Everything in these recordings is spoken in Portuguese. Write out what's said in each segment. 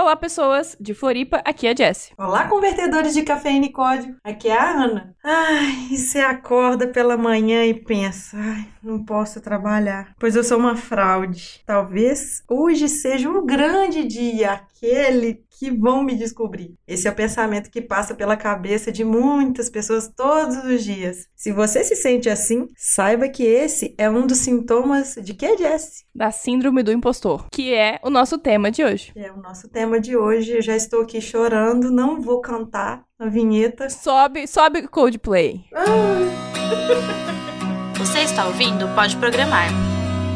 Olá, pessoas de Floripa, aqui é a Jessie. Olá, convertedores de cafeína e código. Aqui é a Ana. Ai, você acorda pela manhã e pensa, ai, não posso trabalhar, pois eu sou uma fraude. Talvez hoje seja um grande dia, aquele que vão me descobrir. Esse é o pensamento que passa pela cabeça de muitas pessoas todos os dias. Se você se sente assim, saiba que esse é um dos sintomas de que, Jesse? Da síndrome do impostor, que é o nosso tema de hoje. É o nosso tema de hoje. Eu já estou aqui chorando, não vou cantar a vinheta. Sobe, sobe Coldplay. Você está ouvindo Pode Programar,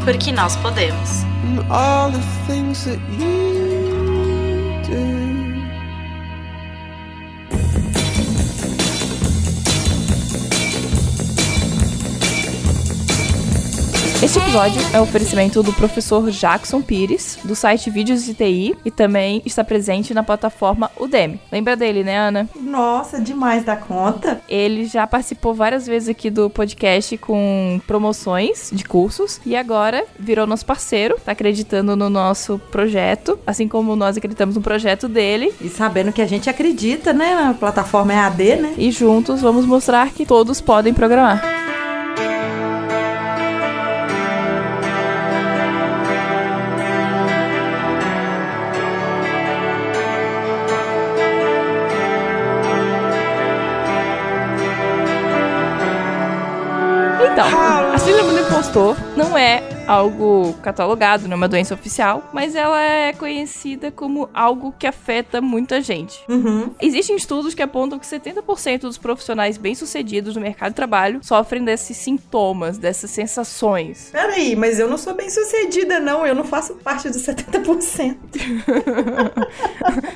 porque nós podemos. Este episódio é um oferecimento do professor Jackson Pires, do site Vídeos de TI, e também está presente na plataforma Udemy. Lembra dele, né, Ana? Nossa, demais da conta. Ele já participou várias vezes aqui do podcast com promoções de cursos e agora virou nosso parceiro, tá acreditando no nosso projeto, assim como nós acreditamos no projeto dele. E sabendo que a gente acredita, né? Na plataforma EAD, né? E juntos vamos mostrar que todos podem programar. Então, a síndrome do impostor não é algo catalogado, não é uma doença oficial, mas ela é conhecida como algo que afeta muita gente. Uhum. Existem estudos que apontam que 70% dos profissionais bem-sucedidos no mercado de trabalho sofrem desses sintomas, dessas sensações. Peraí, mas eu não sou bem sucedida, não. Eu não faço parte dos 70%.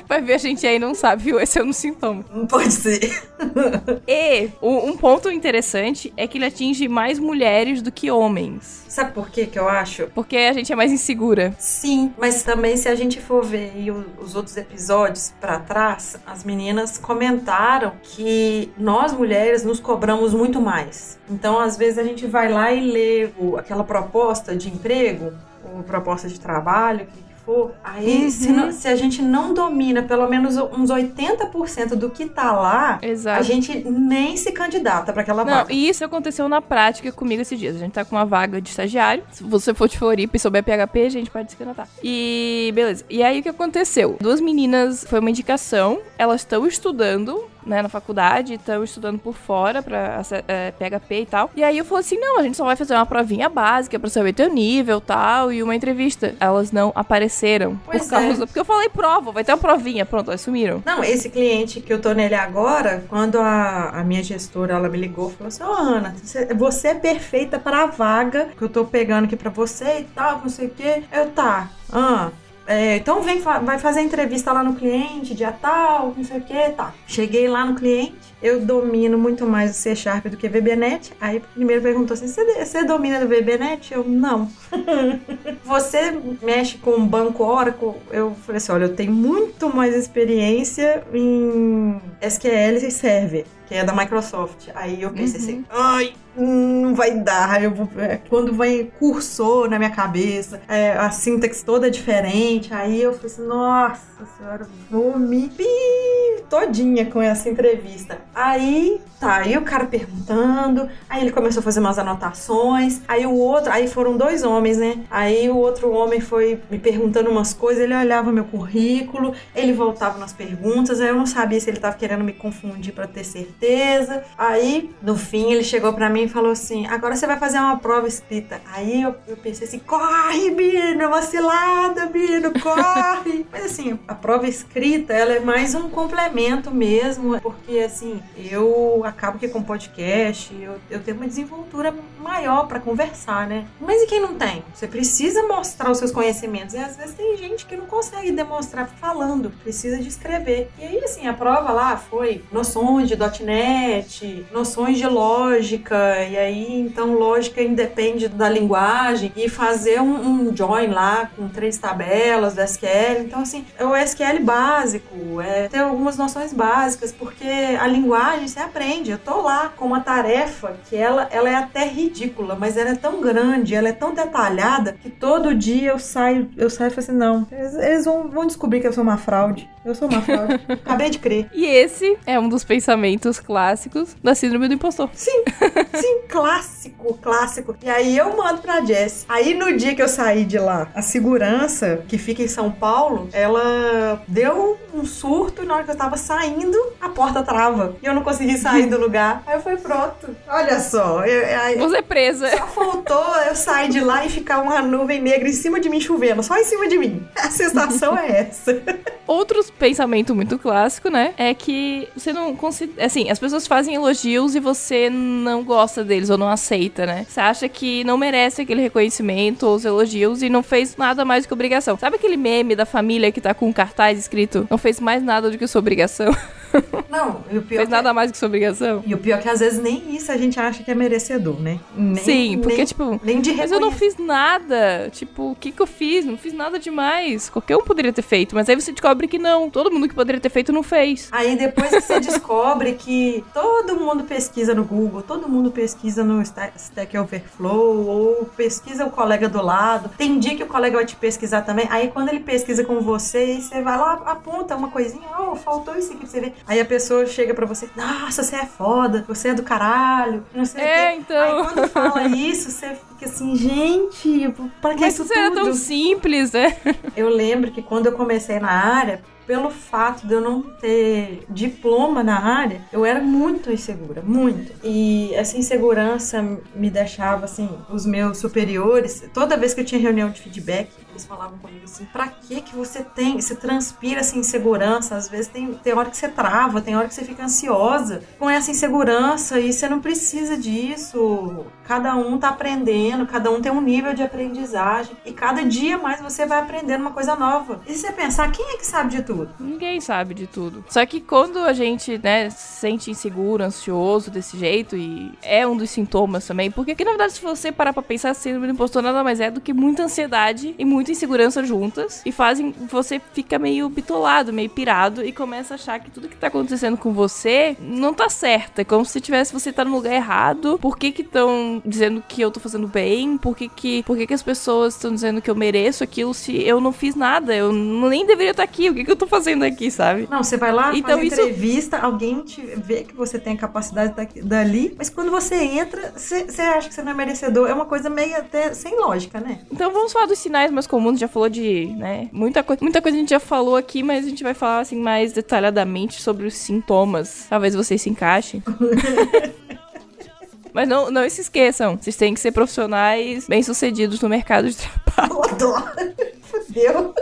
Vai ver, a gente aí não sabe, viu? Esse é um sintoma. Não pode ser. E um um ponto interessante é que ele atinge mais mulheres do que homens. Sabe por quê que eu acho? Porque a gente é mais insegura. Sim, mas também se a gente for ver os outros episódios pra trás, as meninas comentaram que nós mulheres nos cobramos muito mais. Então, às vezes a gente vai lá e lê aquela proposta de emprego, ou proposta de trabalho, que for. Aí, se, não- se a gente não domina pelo menos uns 80% do que tá lá, Exato. a gente nem se candidata pra aquela Não, vaga. e isso aconteceu na prática comigo esses dias. A gente tá com uma vaga de estagiário. Se você for de Floripa e souber PHP, a gente pode se candidatar. E beleza. E aí o que aconteceu? Duas meninas, foi uma indicação, elas estão estudando. Né, na faculdade, estão estudando por fora pra é, PHP e tal. E aí eu falei assim: não, a gente só vai fazer uma provinha básica pra saber teu nível tal, e uma entrevista. Elas não apareceram. Pois por causa. é. Porque eu falei prova, vai ter uma provinha. Pronto, elas sumiram. Não, esse cliente que eu tô nele agora, quando a, a minha gestora ela me ligou, falou assim: Ô Ana, você, é perfeita para a vaga que eu tô pegando aqui pra você e tal, não sei o quê. Eu tá, ah. É, então vem, vai fazer entrevista lá no cliente, dia tal, não sei o que, tá. Cheguei lá no cliente, eu domino muito mais o C Sharp do que VBNet. Aí primeiro perguntou assim: você, domina do VBNet? Eu, não. Você mexe com o banco Oracle? Eu falei assim: olha, eu tenho muito mais experiência em SQL e Server, que é da Microsoft. Aí eu pensei assim: ai, não vai dar. Eu vou, é, quando vai cursor na minha cabeça, é, a sintaxe toda diferente. Aí eu falei assim: nossa senhora, vou me todinha com essa entrevista. Aí, tá, aí o cara perguntando, aí ele começou a fazer umas anotações, aí o outro, aí foram dois homens, né? Aí o outro homem foi me perguntando umas coisas, ele olhava meu currículo, ele voltava nas perguntas, aí eu não sabia se ele tava querendo me confundir pra ter certeza. Aí, no fim, ele chegou pra mim e falou assim: agora você vai fazer uma prova escrita. Aí eu, eu pensei assim: corre, Bino, é uma cilada, Bino, corre. Mas assim, a prova escrita, ela é mais um complemento mesmo, porque assim, eu acabo que com podcast, eu, eu tenho uma desenvoltura maior pra conversar, né? Mas e quem não tem? Você precisa mostrar os seus conhecimentos. E às vezes tem gente que não consegue demonstrar falando, precisa de escrever. E aí, assim, a prova lá foi noções de internet, noções de lógica, e aí então lógica independe da linguagem, e fazer um, um join lá com três tabelas do SQL. Então, assim, o SQL básico, é ter algumas noções básicas, porque a linguagem você aprende. Eu tô lá com uma tarefa que ela, ela é até ridícula, mas ela é tão grande, ela é tão detalhada, que todo dia eu saio, eu saio e falo assim, não, eles, eles vão, vão descobrir que eu sou uma fraude. Eu sou uma fraude. Acabei de crer. E esse é um dos pensamentos clássicos da síndrome do impostor. Sim, sim, clássico, clássico. E aí eu mando pra Jess. Aí no dia que eu saí de lá, a segurança que fica em São Paulo, ela deu um surto e na hora que eu tava saindo, a porta trava. E eu não consegui sair do lugar. Aí eu fui pronto. Olha só. Eu, aí, Você é presa. só faltou eu sair de lá e ficar uma nuvem negra em cima de mim chovendo, só em cima de mim. A sensação é essa. Outro pensamento muito clássico, né? É que você não considera. Assim, as pessoas fazem elogios e você não gosta deles ou não aceita, né? Você acha que não merece aquele reconhecimento ou os elogios e não fez nada mais do que obrigação. Sabe aquele meme da família que tá com um cartaz escrito não fez mais nada do que sua obrigação? Não, e o pior fez que- nada mais do que sua obrigação? E o pior é que às vezes nem isso a gente acha que é merecedor, né? Nem, Sim, porque, nem, tipo, nem de Mas eu não fiz nada. Tipo, o que que eu fiz? Não fiz nada demais. Qualquer um poderia ter feito. Mas aí você descobre que não. Todo mundo que poderia ter feito não fez. Aí depois você descobre que todo mundo pesquisa no Google, todo mundo pesquisa no Sta- Stack Overflow, ou pesquisa o colega do lado. Tem dia que o colega vai te pesquisar também. Aí quando ele pesquisa com você, você vai lá, aponta uma coisinha, oh, faltou isso aqui pra você ver. Aí a pessoa chega pra você, nossa, você é foda, você é do caralho, não sei o É, quê. então. Aí quando fala isso, você fica assim, gente, pra que Mas isso isso era tudo? tão simples, né? Eu lembro que quando eu comecei na área, pelo fato de eu não ter diploma na área, eu era muito insegura, muito. E essa insegurança me deixava assim, os meus superiores, toda vez que eu tinha reunião de feedback, eles falavam comigo assim: "Pra que que você tem, você transpira essa insegurança? Às vezes tem, tem hora que você trava, tem hora que você fica ansiosa com essa insegurança e você não precisa disso. Cada um tá aprendendo, cada um tem um nível de aprendizagem e cada dia mais você vai aprendendo uma coisa nova. E se você pensar, quem é que sabe de tudo? Ninguém sabe de tudo. Só que quando a gente, né, se sente inseguro, ansioso desse jeito, e é um dos sintomas também, porque que na verdade, se você parar pra pensar, síndrome do impostor nada mais é do que muita ansiedade e muita insegurança juntas, e fazem você fica meio bitolado, meio pirado, e começa a achar que tudo que tá acontecendo com você não tá certo. É como se tivesse você tá no lugar errado. Por que que estão dizendo que eu tô fazendo bem? Por que que, por que, que as pessoas estão dizendo que eu mereço aquilo se eu não fiz nada? Eu nem deveria estar aqui. O que que eu tô fazendo aqui, sabe? Não, você vai lá, Então, faz isso- entrevista, alguém te vê que você tem a capacidade daqui- dali, mas quando você entra, você, você acha que você não é merecedor. É uma coisa meio até sem lógica, né? Então vamos falar dos sinais mais comuns. Gente já falou de, né? Muita, coi muita coisa a gente já falou aqui, mas a gente vai falar assim mais detalhadamente sobre os sintomas. Talvez vocês se encaixem. Mas não, não se esqueçam, vocês têm que ser profissionais bem-sucedidos no mercado de trabalho. Eu adoro. Fudeu.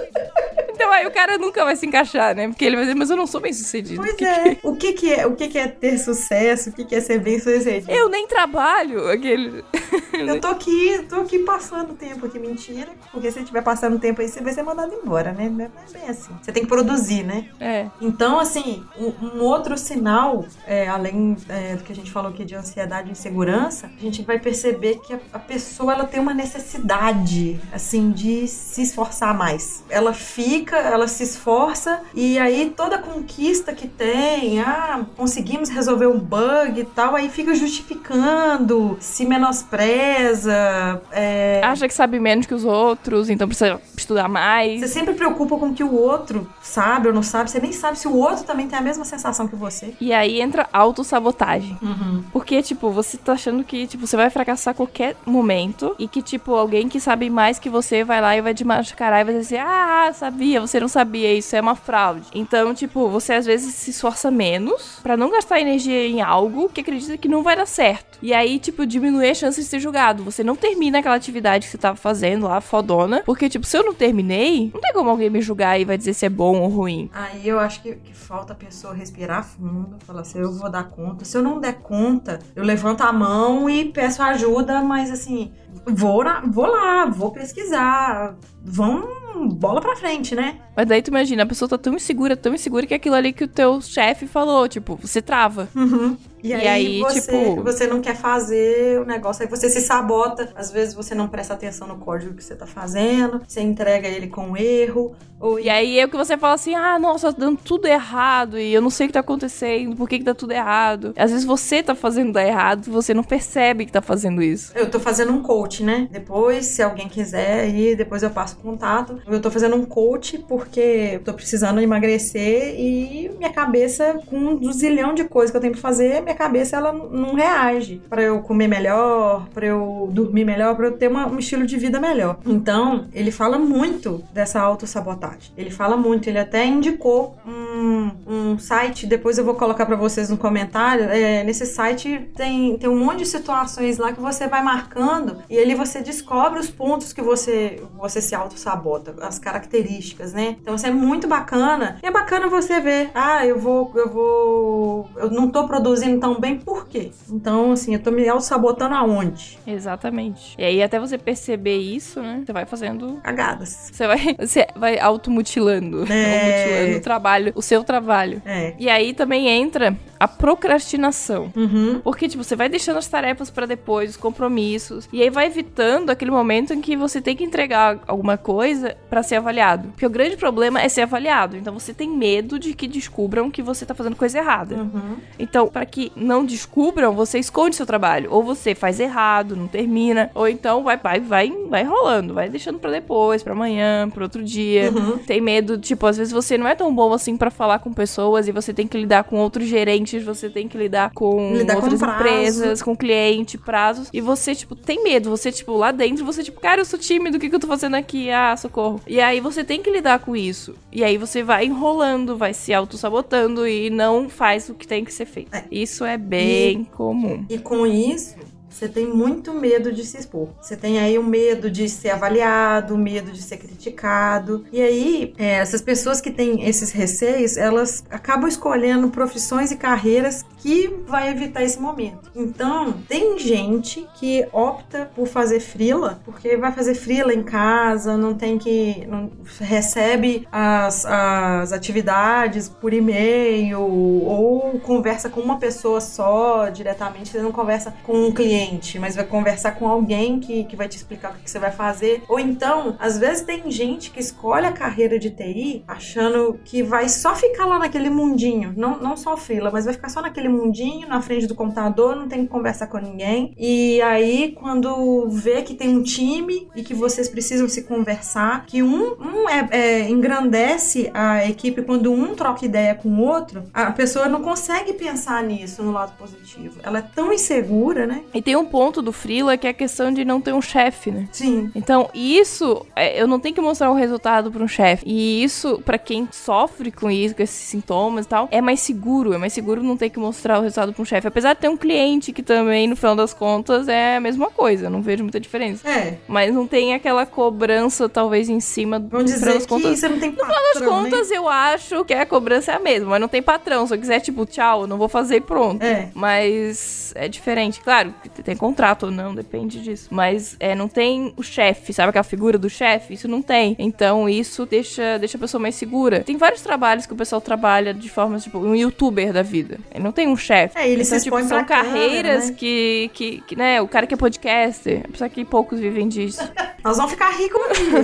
Então aí o cara nunca vai se encaixar, né? Porque ele vai dizer, mas eu não sou bem-sucedido. Pois Que- é. O que que é, o que que é ter sucesso? O que que é ser bem sucedido? Eu nem trabalho, aquele... Eu tô aqui, tô aqui passando tempo aqui, mentira. Porque se estiver passando tempo aí, você vai ser mandado embora, né? Não é bem assim. Você tem que produzir, né? É. Então, assim, um, um outro sinal, é, além é, do que a gente falou aqui de ansiedade e insegurança, a gente vai perceber que a, a pessoa ela tem uma necessidade, assim, de se esforçar mais. Ela fica, ela se esforça e aí toda conquista que tem, ah, conseguimos resolver um bug e tal, aí fica justificando, se menospreza, é, Acha que sabe menos que os outros, então precisa estudar mais. você sempre preocupa com o que o outro sabe ou não sabe, você nem sabe se o outro também tem a mesma sensação que você. E aí entra autossabotagem. Uhum. Porque, tipo, você tá achando que, tipo, você vai fracassar a qualquer momento e que, tipo, alguém que sabe mais que você vai lá e vai te machucar e vai dizer assim, ah, sabia, você não sabia, isso é uma fraude. Então, tipo, você às vezes se esforça menos pra não gastar energia em algo que acredita que não vai dar certo. E aí, tipo, diminui a chance de ser julgado. Você não termina aquela atividade que você tava fazendo lá, fodona, porque, tipo, se eu não terminei, não tem como alguém me julgar e vai dizer se é bom ou ruim. Aí eu acho que, que falta a pessoa respirar fundo, falar assim, eu vou dar conta. Se eu não der conta, eu levanto a mão e peço ajuda, mas assim, vou, vou lá, vou pesquisar, vão bola pra frente, né? Mas daí tu imagina, a pessoa tá tão insegura, tão insegura que é aquilo ali que o teu chefe falou, tipo, você trava. Uhum. E, E aí, aí, você, tipo- você não quer fazer o negócio, aí você se sabota. Às vezes você não presta atenção no código que você tá fazendo, você entrega ele com erro. E aí é que você fala assim, ah, nossa, tá dando tudo errado e eu não sei o que tá acontecendo, por que que tá tudo errado. Às vezes você tá fazendo dar errado, você não percebe que tá fazendo isso. Eu tô fazendo um coach, né? Depois, se alguém quiser aí, depois eu passo contato. Eu tô fazendo um coach porque eu tô precisando emagrecer e minha cabeça, com um zilhão de coisas que eu tenho pra fazer, minha cabeça ela não reage pra eu comer melhor, pra eu dormir melhor, pra eu ter uma- um estilo de vida melhor. Então, ele fala muito dessa autossabotagem. Ele fala muito, ele até indicou um, um site, depois eu vou colocar pra vocês no comentário. É, nesse site tem, tem um monte de situações lá que você vai marcando e ali você descobre os pontos que você, você se auto-sabota, as características, né? Então isso é muito bacana. E é bacana você ver, ah, eu vou, eu vou. Eu não tô produzindo tão bem, por quê? Então, assim, eu tô me auto-sabotando aonde? Exatamente. E aí até você perceber isso, né, você vai fazendo... Cagadas. Você vai, você vai automutilando, É. mutilando o trabalho, o seu trabalho. É. E aí também entra a procrastinação. Uhum. Porque, tipo, você vai deixando as tarefas pra depois, os compromissos, e aí vai evitando aquele momento em que você tem que entregar alguma coisa pra ser avaliado. Porque o grande problema é ser avaliado. Então você tem medo de que descubram que você tá fazendo coisa errada. Uhum. Então, pra que não descubram, você esconde seu trabalho. Ou você faz errado, não termina, ou então vai vai vai, vai rolando, vai deixando pra depois, pra amanhã, pro outro dia. Uhum. Tem medo, tipo, às vezes você não é tão bom assim pra falar com pessoas e você tem que lidar com outros gerentes, você tem que lidar com Lidar com outras prazo. empresas, com cliente, prazos, e você, tipo, tem medo, você, tipo, lá dentro, você, tipo, cara, eu sou tímido, o que, que eu tô fazendo aqui? Ah, socorro. E aí você tem que lidar com isso. E aí você vai enrolando, vai se auto-sabotando e não faz o que tem que ser feito. É. Isso é bem comum. E com isso, você tem muito medo de se expor. Você tem aí o medo de ser avaliado, o medo de ser criticado. E aí, é, essas pessoas que têm esses receios, elas acabam escolhendo profissões e carreiras que vai evitar esse momento. Então, tem gente que opta por fazer frila, porque vai fazer frila em casa, não tem que. Não, recebe as, as atividades por e-mail ou conversa com uma pessoa só diretamente, você não conversa com um cliente, mas vai conversar com alguém que, que vai te explicar o que você vai fazer. Ou então, às vezes tem gente que escolhe a carreira de TI achando que vai só ficar lá naquele mundinho, não, não só frila, mas vai ficar só naquele mundinho, na frente do computador, não tem que conversar com ninguém. E aí, quando vê que tem um time e que vocês precisam se conversar, que um, um é, é, engrandece a equipe quando um troca ideia com o outro, a pessoa não consegue pensar nisso no lado positivo. Ela é tão insegura, né? E tem um ponto do Freela que é a questão de não ter um chefe, né? Sim. Então, isso, é, eu não tenho que mostrar um resultado pra um chefe. E isso, pra quem sofre com isso, com esses sintomas e tal, é mais seguro. É mais seguro não ter que mostrar o resultado pra um chefe. Apesar de ter um cliente que também, no final das contas, é a mesma coisa. Eu não vejo muita diferença. É. Mas não tem aquela cobrança, talvez, em cima do Vamos dizer das que contas. você não tem No final das patrão, né? contas, eu acho que a cobrança é a mesma, mas não tem patrão. Se eu quiser, tipo, tchau, não vou fazer e pronto. É. Mas é diferente. Claro, tem contrato ou não, depende disso. Mas é, não tem o chefe, sabe aquela figura do chefe? Isso não tem. Então isso deixa, deixa a pessoa mais segura. Tem vários trabalhos que o pessoal trabalha de forma, tipo, um youtuber da vida. Ele não tem um chefe. É, ele então, se tipo, são carreiras né? que, que, que, né, o cara que é podcaster, apesar que poucos vivem disso. Nós vamos ficar ricos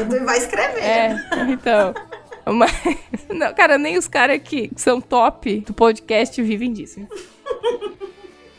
tu vai escrever. É, então. Mas, não, cara, nem os caras que são top do podcast vivem disso.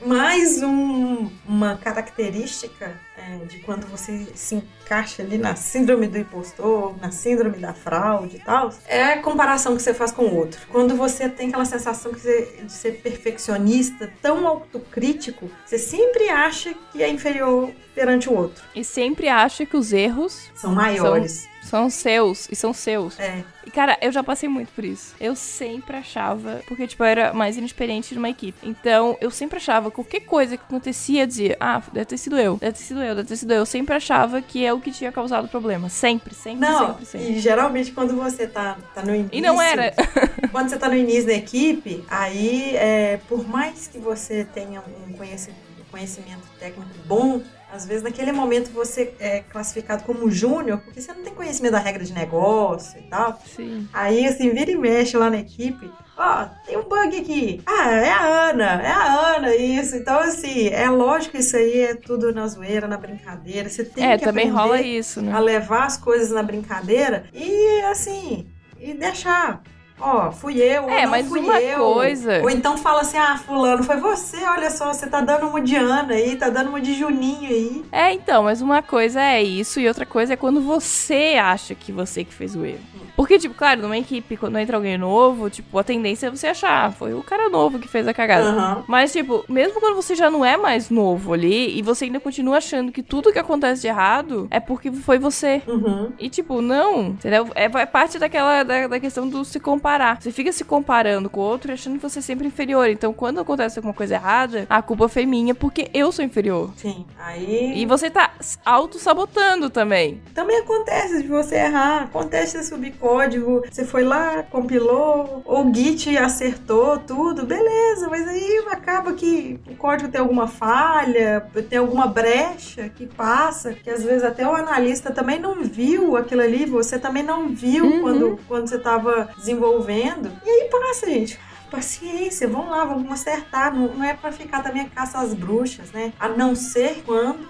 Mais um- uma característica é, de quando você se encaixa ali na síndrome do impostor, na síndrome da fraude e tal, é a comparação que você faz com o outro. Quando você tem aquela sensação que você- de ser perfeccionista, tão autocrítico, você sempre acha que é inferior perante o outro. E sempre acha que os erros São maiores. são seus e são seus. É. E, cara, eu já passei muito por isso. Eu sempre achava, porque, tipo, eu era mais inexperiente numa equipe. Então, eu sempre achava, qualquer coisa que acontecia, eu dizia, ah, deve ter sido eu, deve ter sido eu, deve ter sido eu. Eu sempre achava que é o que tinha causado o problema. Sempre, sempre, Não, sempre, sempre. e geralmente quando você tá, tá no início. E não era. Quando você tá no início da equipe, aí, é, por mais que você tenha um conhecimento, conhecimento técnico bom, às vezes naquele momento você é classificado como júnior, porque você não tem conhecimento da regra de negócio e tal. Sim. Aí, assim, vira e mexe lá na equipe. Ó, tem um bug aqui. Ah, é a Ana, é a Ana, isso. Então, assim, é lógico que isso aí é tudo na zoeira, na brincadeira. Você tem É, que também rola isso, né? a levar as coisas na brincadeira e, assim, e deixar. Ó, fui eu, É, mas fui uma eu. coisa- Ou então fala assim, ah, fulano, foi você, olha só, você tá dando uma de Ana aí, tá dando uma de Juninho aí. É, então, mas uma coisa é isso e outra coisa é quando você acha que você que fez o erro. Porque, tipo, claro, numa equipe, quando entra alguém novo, tipo, a tendência é você achar, ah, foi o cara novo que fez a cagada. Aham. Mas, tipo, mesmo quando você já não é mais novo ali e você ainda continua achando que tudo que acontece de errado é porque foi você. Uhum. E, tipo, não, entendeu? É, é parte daquela da, da questão do se comparar. Você fica se comparando com o outro e achando que você é sempre inferior. Então, quando acontece alguma coisa errada, a culpa foi minha porque eu sou inferior. Sim. Aí. E você tá auto-sabotando também. Também acontece de você errar, acontece de subir código, você foi lá, compilou, ou o Git acertou tudo, beleza, mas aí acaba que o código tem alguma falha, tem alguma brecha que passa, que às vezes até o analista também não viu aquilo ali, você também não viu Uhum. quando, quando você estava desenvolvendo. E aí passa, gente. Paciência, vamos lá, vamos acertar. Não, não é pra ficar também a caça às bruxas, né? A não ser quando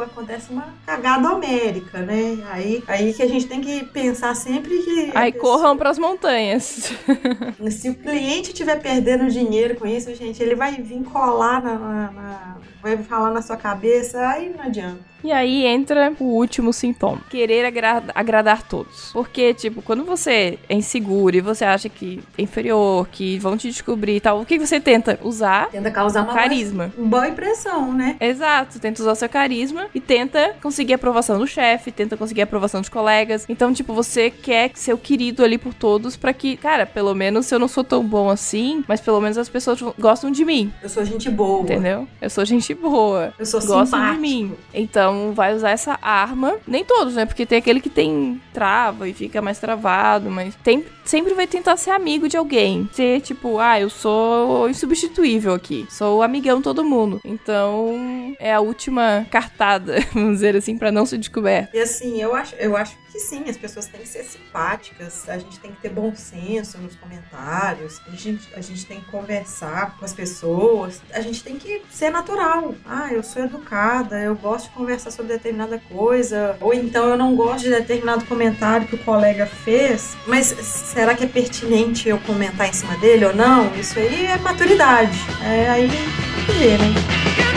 acontece uma cagada homérica, né? Aí, aí que a gente tem que pensar sempre que. Aí pessoa- corram pras montanhas. Se o cliente estiver perdendo dinheiro com isso, gente, ele vai vir colar na. na- na- vai falar na sua cabeça, aí não adianta. E aí entra o último sintoma: querer agra- agradar todos. Porque, tipo, quando você é inseguro e você acha que é inferior, que vão te descobrir e tal, o que você tenta? Usar Tenta causar uma carisma. boa impressão, né? Exato, tenta usar seu carisma e tenta conseguir a aprovação do chefe, tenta conseguir a aprovação dos colegas. Então, tipo, você quer ser o querido ali por todos pra que, cara, pelo menos se eu não sou tão bom assim, mas pelo menos as pessoas gostam de mim, Eu sou gente boa. entendeu? Eu sou gente boa. Eu sou Gostam simpático. de mim. Então vai usar essa arma. Nem todos, né? Porque tem aquele que tem trava e fica mais travado, mas tem, sempre vai tentar ser amigo de alguém. Ser tipo, ah, eu sou insubstituível aqui. Sou amigão todo mundo. Então é a última cartada, vamos dizer assim, pra não ser descoberto. E assim, eu acho, eu acho que sim, as pessoas têm que ser simpáticas, a gente tem que ter bom senso nos comentários, a gente, a gente tem que conversar com as pessoas, a gente tem que ser natural. Ah, eu sou educada, eu gosto de conversar sobre determinada coisa, ou então eu não gosto de determinado comentário que o colega fez, mas será que é pertinente eu comentar em cima dele ou não? Isso aí é maturidade. É aí que né?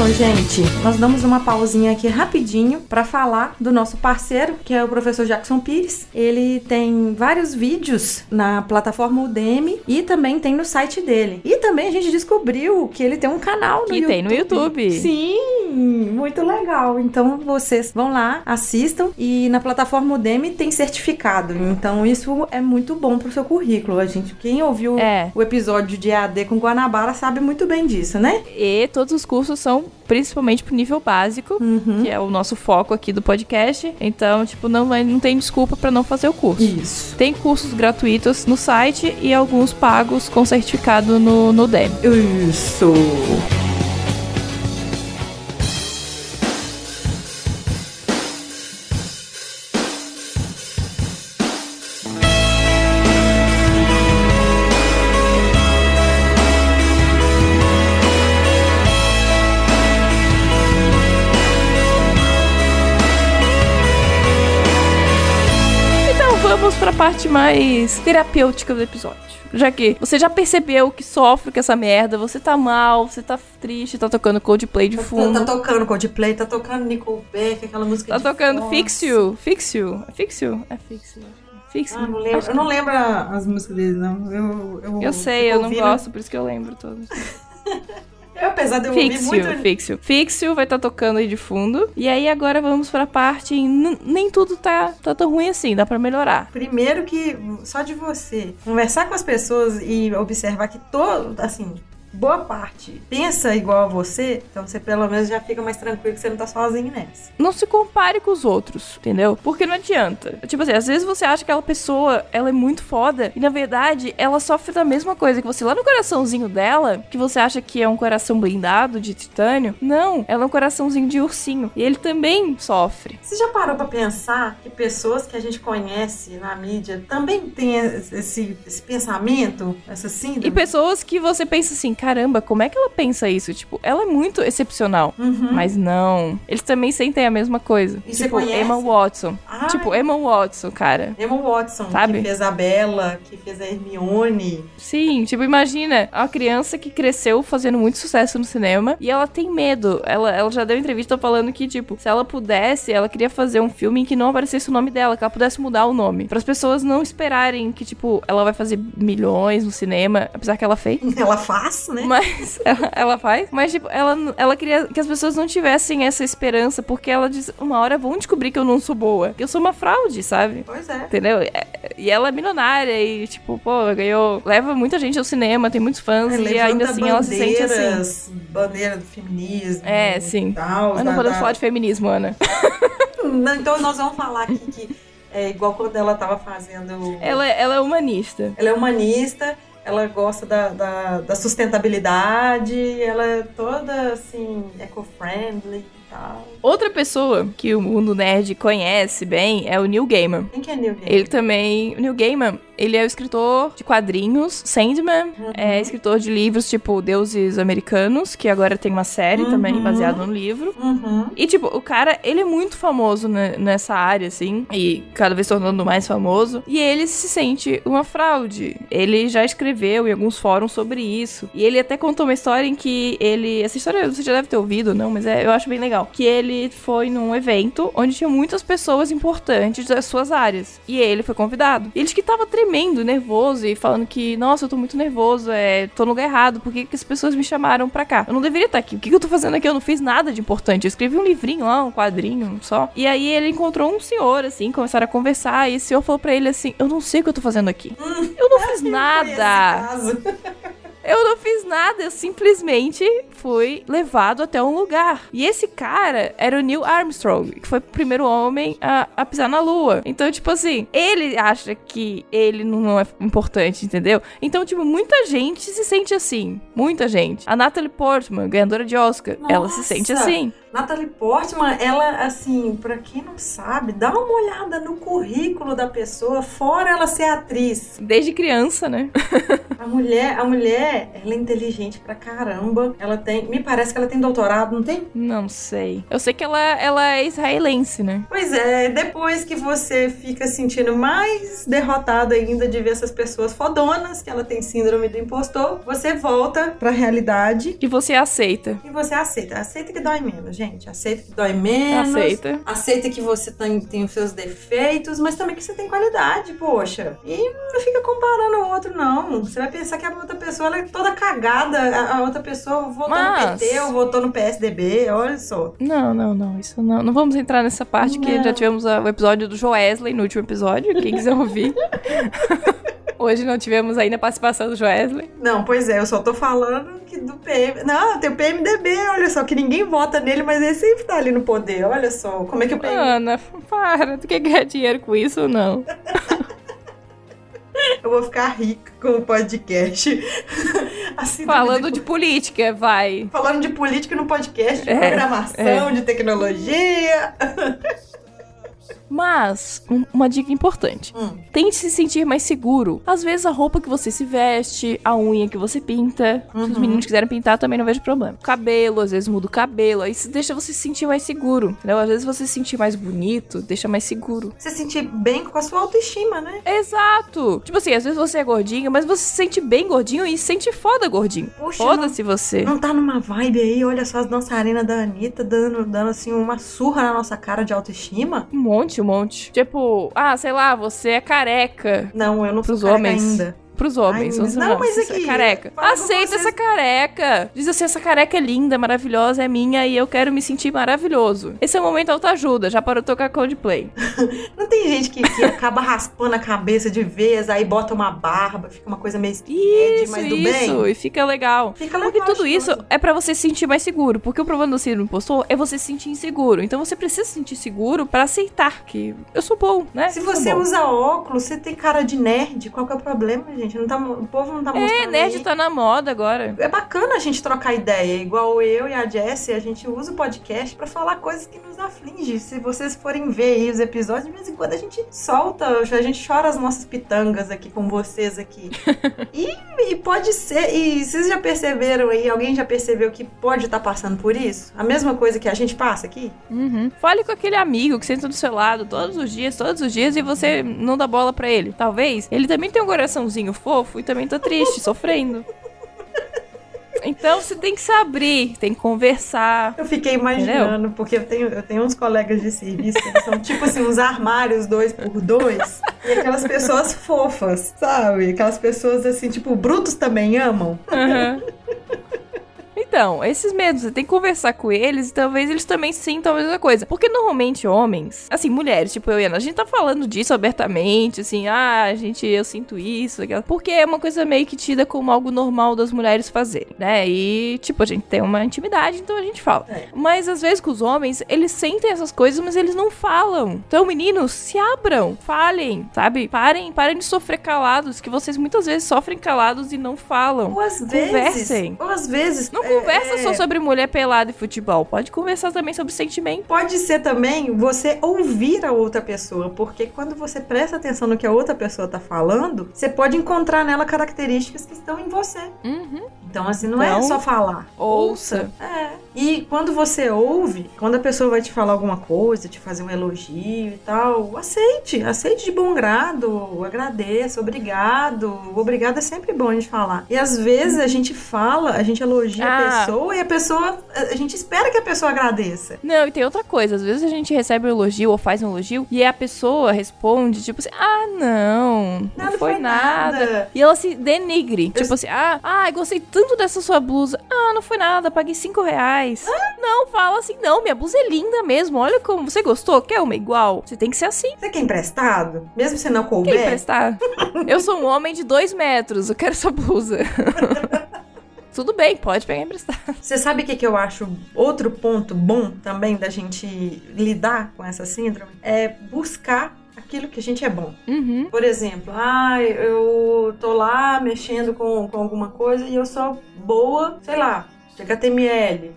Então, gente, nós damos uma pausinha aqui rapidinho para falar do nosso parceiro, que é o professor Jackson Pires. Ele tem vários vídeos na plataforma Udemy e também tem no site dele. E também a gente descobriu que ele tem um canal no Que YouTube. tem no YouTube. Sim, muito legal. Então vocês vão lá, assistam e na plataforma Udemy tem certificado. Então isso é muito bom pro seu currículo. A gente, quem ouviu É. o episódio de AD com Guanabara sabe muito bem disso, né? E todos os cursos são principalmente pro nível básico. Uhum. Que é o nosso foco aqui do podcast. Então, tipo, não, não tem desculpa pra não fazer o curso. Isso. Tem cursos gratuitos no site e alguns pagos com certificado no, no Udemy. Isso. Parte mais terapêutica do episódio. Já que você já percebeu que sofre com essa merda, você tá mal, você tá triste, tá tocando Coldplay de Tá, fundo. tá tocando Coldplay, tá tocando Nickelback, aquela música Tá de tocando fossa. Fix You. Fix You. É Fix You? É Fix You. Fix. Ah, não lembro. Eu não lembro as músicas deles, não. Eu, eu, Eu sei, eu não ouvindo- gosto, por isso que eu lembro todos. Eu, apesar de eu ouvir Fix muito... You, Fix You. Fix You vai estar tocando aí de fundo. E aí agora vamos pra parte. Nem tudo tá, tá tão ruim assim, dá pra melhorar. Primeiro que só de você conversar com as pessoas e observar que todo, assim, boa parte pensa igual a você, então você pelo menos já fica mais tranquilo que você não tá sozinho nessa. Não se compare com os outros, entendeu? Porque não adianta. Tipo assim, às vezes você acha que aquela pessoa, ela é muito foda, e na verdade, ela sofre da mesma coisa que você. Lá no coraçãozinho dela, que você acha que é um coração blindado de titânio, não, ela é um coraçãozinho de ursinho. E ele também sofre. Você já parou pra pensar que pessoas que a gente conhece na mídia também têm esse, esse pensamento, essa síndrome? E pessoas que você pensa assim, caramba, como é que ela pensa isso? Tipo, ela é muito excepcional. Uhum. Mas não. Eles também sentem a mesma coisa. E você tipo? Emma Watson. Ai. Tipo, Emma Watson, cara. Emma Watson, Sabe? que fez a Bella, que fez a Hermione. Sim, tipo, imagina uma criança que cresceu fazendo muito sucesso no cinema e ela tem medo. Ela, ela já deu entrevista falando que, tipo, se ela pudesse, ela queria fazer um filme em que não aparecesse o nome dela, que ela pudesse mudar o nome. Para as pessoas não esperarem que, tipo, ela vai fazer milhões no cinema, apesar que ela fez. Ela faz, né? Mas ela, ela faz. Mas, tipo, ela, ela queria que as pessoas não tivessem essa esperança, porque ela diz: uma hora vão descobrir que eu não sou boa. Que eu sou uma fraude, sabe? Pois é. Entendeu? É- E ela é milionária e, tipo, pô, ganhou. Leva muita gente ao cinema, tem muitos fãs, e Levanta ainda assim ela se sente assim. Bandeira do feminismo. É, e sim. Tal, Mas não podemos da- falar de feminismo, Ana. Não, Então nós vamos falar aqui que é igual quando ela tava fazendo. Ela, ela é humanista. Ela é humanista, ela gosta da, da, da sustentabilidade, ela é toda assim, eco-friendly e tal. Outra pessoa que o mundo nerd conhece bem é o Neil Gaiman. Quem que é Neil Gaiman? Ele também. O Neil Gaiman, ele é o escritor de quadrinhos, Sandman, é escritor de livros tipo Deuses Americanos, que agora tem uma série Uhum. também baseada no livro. Uhum. E, tipo, o cara, ele é muito famoso ne- nessa área, assim, e cada vez tornando mais famoso. E ele se sente uma fraude. Ele já escreveu em alguns fóruns sobre isso. E ele até contou uma história em que ele. Essa história você já deve ter ouvido, não, mas é, eu acho bem legal. Que ele foi num evento onde tinha muitas pessoas importantes das suas áreas. E ele foi convidado. E ele disse que tava tremendo, nervoso, e falando que, nossa, eu tô muito nervoso, é, tô no lugar errado, por que, que as pessoas me chamaram pra cá? Eu não deveria estar aqui. O que, que eu tô fazendo aqui? Eu não fiz nada de importante. Eu escrevi um livrinho lá, um quadrinho só. E aí ele encontrou um senhor, assim, começaram a conversar, e esse senhor falou pra ele assim: Eu não sei o que eu tô fazendo aqui. Eu não fiz Foi esse nada. Eu não fiz nada, eu simplesmente fui levado até um lugar. E esse cara era o Neil Armstrong, que foi o primeiro homem a, a pisar na lua. Então, tipo assim, ele acha que ele não é importante, entendeu? Então, tipo, muita gente se sente assim. Muita gente. A Natalie Portman, ganhadora de Oscar, ela se sente Nossa! assim. Natalie Portman, ela, assim, pra quem não sabe, dá uma olhada no currículo da pessoa, fora ela ser atriz. Desde criança, né? A mulher, a mulher, ela é inteligente pra caramba. Ela tem, me parece que ela tem doutorado, não tem? Não sei. Eu sei que ela, ela é israelense, né? Pois é, depois que você fica sentindo mais derrotado ainda de ver essas pessoas fodonas, que ela tem síndrome do impostor, você volta pra realidade Que você aceita. e você aceita. Aceita que dói menos, gente. Aceita que dói menos. Aceita. Aceita que você tem, tem os seus defeitos, mas também que você tem qualidade, poxa. E não fica comparando o outro, não. Você vai pensar que a outra pessoa é toda cagada. A, outra pessoa votou Mas- no PT ou votou no PSDB, olha só. Não, não, não. Isso não. Não vamos entrar nessa parte que Não. já tivemos o episódio do Joesley no último episódio. Quem quiser ouvir. Hoje não tivemos ainda a participação do Joesley. Não, pois é, eu só tô falando que do PM. Não, tem o PMDB, olha só, que ninguém vota nele, mas ele sempre tá ali no poder. Olha só, como é que o PM. Ana, para. Tu quer ganhar dinheiro com isso ou não? Eu vou ficar rica com o podcast. Assim, Falando de política, vai. Falando de política no podcast, de É, programação, de tecnologia. Mas, um- uma dica importante. Hum. Tente se sentir mais seguro. Às vezes a roupa que você se veste, a unha que você pinta. Se os Uhum. meninos quiserem pintar, também não vejo problema. Cabelo, às vezes muda o cabelo. Aí isso deixa você se sentir mais seguro. Entendeu? Às vezes você se sentir mais bonito, deixa mais seguro. Você se sentir bem com a sua autoestima, né? Exato! Tipo assim, às vezes você é gordinho, mas você se sente bem gordinho e se sente foda gordinho. Foda-se você. Não tá numa vibe aí, olha só as dançarinas da Anitta dando, dando assim uma surra na nossa cara de autoestima? Um monte, um monte. Tipo, ah, sei lá, você é careca. Não, eu não sou Pros careca homens. ainda. Pros homens. Ai, não, mas "Você é aqui, careca. Aceita essa careca. Diz assim, essa careca é linda, maravilhosa, é minha e eu quero me sentir maravilhoso. Esse é o momento autoajuda, já parou de tocar Coldplay. Não tem gente que, que acaba raspando a cabeça de vez, aí bota uma barba, fica uma coisa meio Isso, mas do isso, bem. e fica legal. Fica Porque legal, tudo isso é pra você se sentir mais seguro. Porque o problema do síndrome impostor é você se sentir inseguro. Então você precisa se sentir seguro pra aceitar que eu sou bom, né? Se você usa óculos, você tem cara de nerd, qual que é o problema, gente? Não tá, o povo não tá mostrando É, nerd aí. tá na moda agora. É bacana a gente trocar ideia, igual eu e a Jessie, a gente usa o podcast pra falar coisas que nos afligem. Se vocês forem ver aí os episódios, de vez em quando a gente solta, a gente chora as nossas pitangas aqui com vocês aqui. e, e pode ser, e vocês já perceberam aí, alguém já percebeu que pode estar passando por isso? A mesma coisa que a gente passa aqui? Uhum. Fale com aquele amigo que senta do seu lado todos os dias, todos os dias, e você não dá bola pra ele. Talvez ele também tenha um coraçãozinho fofo e também tá triste, sofrendo. Então você tem que se abrir, tem que conversar. Eu fiquei imaginando, porque eu tenho, eu tenho uns colegas de serviço que são tipo assim, uns armários dois por dois. e aquelas pessoas fofas, sabe? Aquelas pessoas assim, tipo, brutos também amam. Uhum. Então, esses medos, você tem que conversar com eles e talvez eles também sintam a mesma coisa. Porque normalmente homens, assim, mulheres, tipo eu e Ana, a gente tá falando disso abertamente, assim, ah, gente, eu sinto isso, aquela. Porque é uma coisa meio que tida como algo normal das mulheres fazerem, né? E, tipo, a gente tem uma intimidade, então a gente fala. É. Mas às vezes com os homens, eles sentem essas coisas, mas eles não falam. Então, meninos, se abram, falem, sabe? Parem, parem de sofrer calados, que vocês muitas vezes sofrem calados e não falam. Ou às vezes. Conversem. Ou às vezes. Não é, conversa é, só sobre mulher pelada e futebol. Pode conversar também sobre sentimento. Pode ser também você ouvir a outra pessoa, porque quando você presta atenção no que a outra pessoa tá falando, você pode encontrar nela características que estão em você. Uhum. Então, assim, não é Então, só falar. ouça. É. E quando você ouve, quando a pessoa vai te falar alguma coisa, te fazer um elogio e tal, aceite. Aceite de bom grado. Agradeça. Obrigado. Obrigado é sempre bom a gente falar. E às vezes a gente fala, a gente elogia a Ah. pessoa e a pessoa. A gente espera que a pessoa agradeça. Não, e tem outra coisa. Às vezes a gente recebe um elogio ou faz um elogio e a pessoa responde, tipo assim, ah, não, não, Não, não foi, foi nada. nada. E ela se denigre. Eu- Tipo assim, ah, ah, gostei tanto dessa sua blusa. Ah, não foi nada, paguei cinco reais. Não, fala assim, não, minha blusa é linda mesmo. Olha como você gostou, quer uma igual? Você tem que ser assim. Você quer emprestado? Mesmo se não Quer couber? emprestar? eu sou um homem de dois metros, eu quero essa blusa. Tudo bem, pode pegar emprestado. Você sabe o que, que eu acho outro ponto bom também da gente lidar com essa síndrome? É buscar aquilo que a gente é bom. Uhum. Por exemplo, ah, eu tô lá mexendo com, com alguma coisa e eu sou boa, sei lá, de HTML.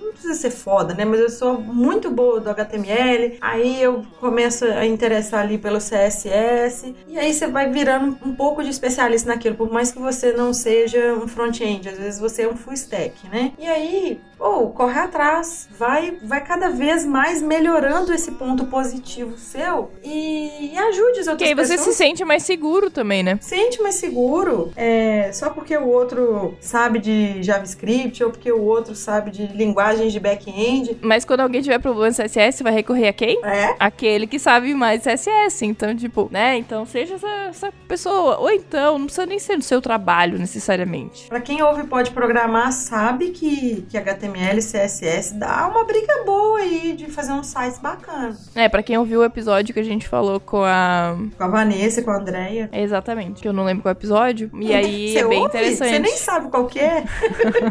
Não precisa ser foda, né? Mas eu sou muito boa do HTML. Aí eu começo a interessar ali pelo CSS. E aí você vai virando um pouco de especialista naquilo. Por mais que você não seja um front-end, às vezes você é um full stack, né? E aí, pô, corre atrás. Vai, vai cada vez mais melhorando esse ponto positivo seu e, e ajude as Que outras aí você pessoas se sente mais seguro também, né? sente mais seguro é, só porque o outro sabe de JavaScript ou porque o outro sabe de linguagens de back-end. Mas quando alguém tiver problema de CSS, vai recorrer a quem? É. Aquele que sabe mais CSS. Então, tipo, né? Então, seja essa, essa pessoa. Ou então, não precisa nem ser do seu trabalho, necessariamente. Pra quem ouve e pode programar, sabe que, que HTML e CSS dá uma briga boa aí de fazer um site bacana. É, pra quem ouviu o episódio que a gente falou com a. Com a Vanessa, com a Andrea. É exatamente, que eu não lembro qual episódio. E aí Você é bem ouve? interessante. Você nem sabe qual que é.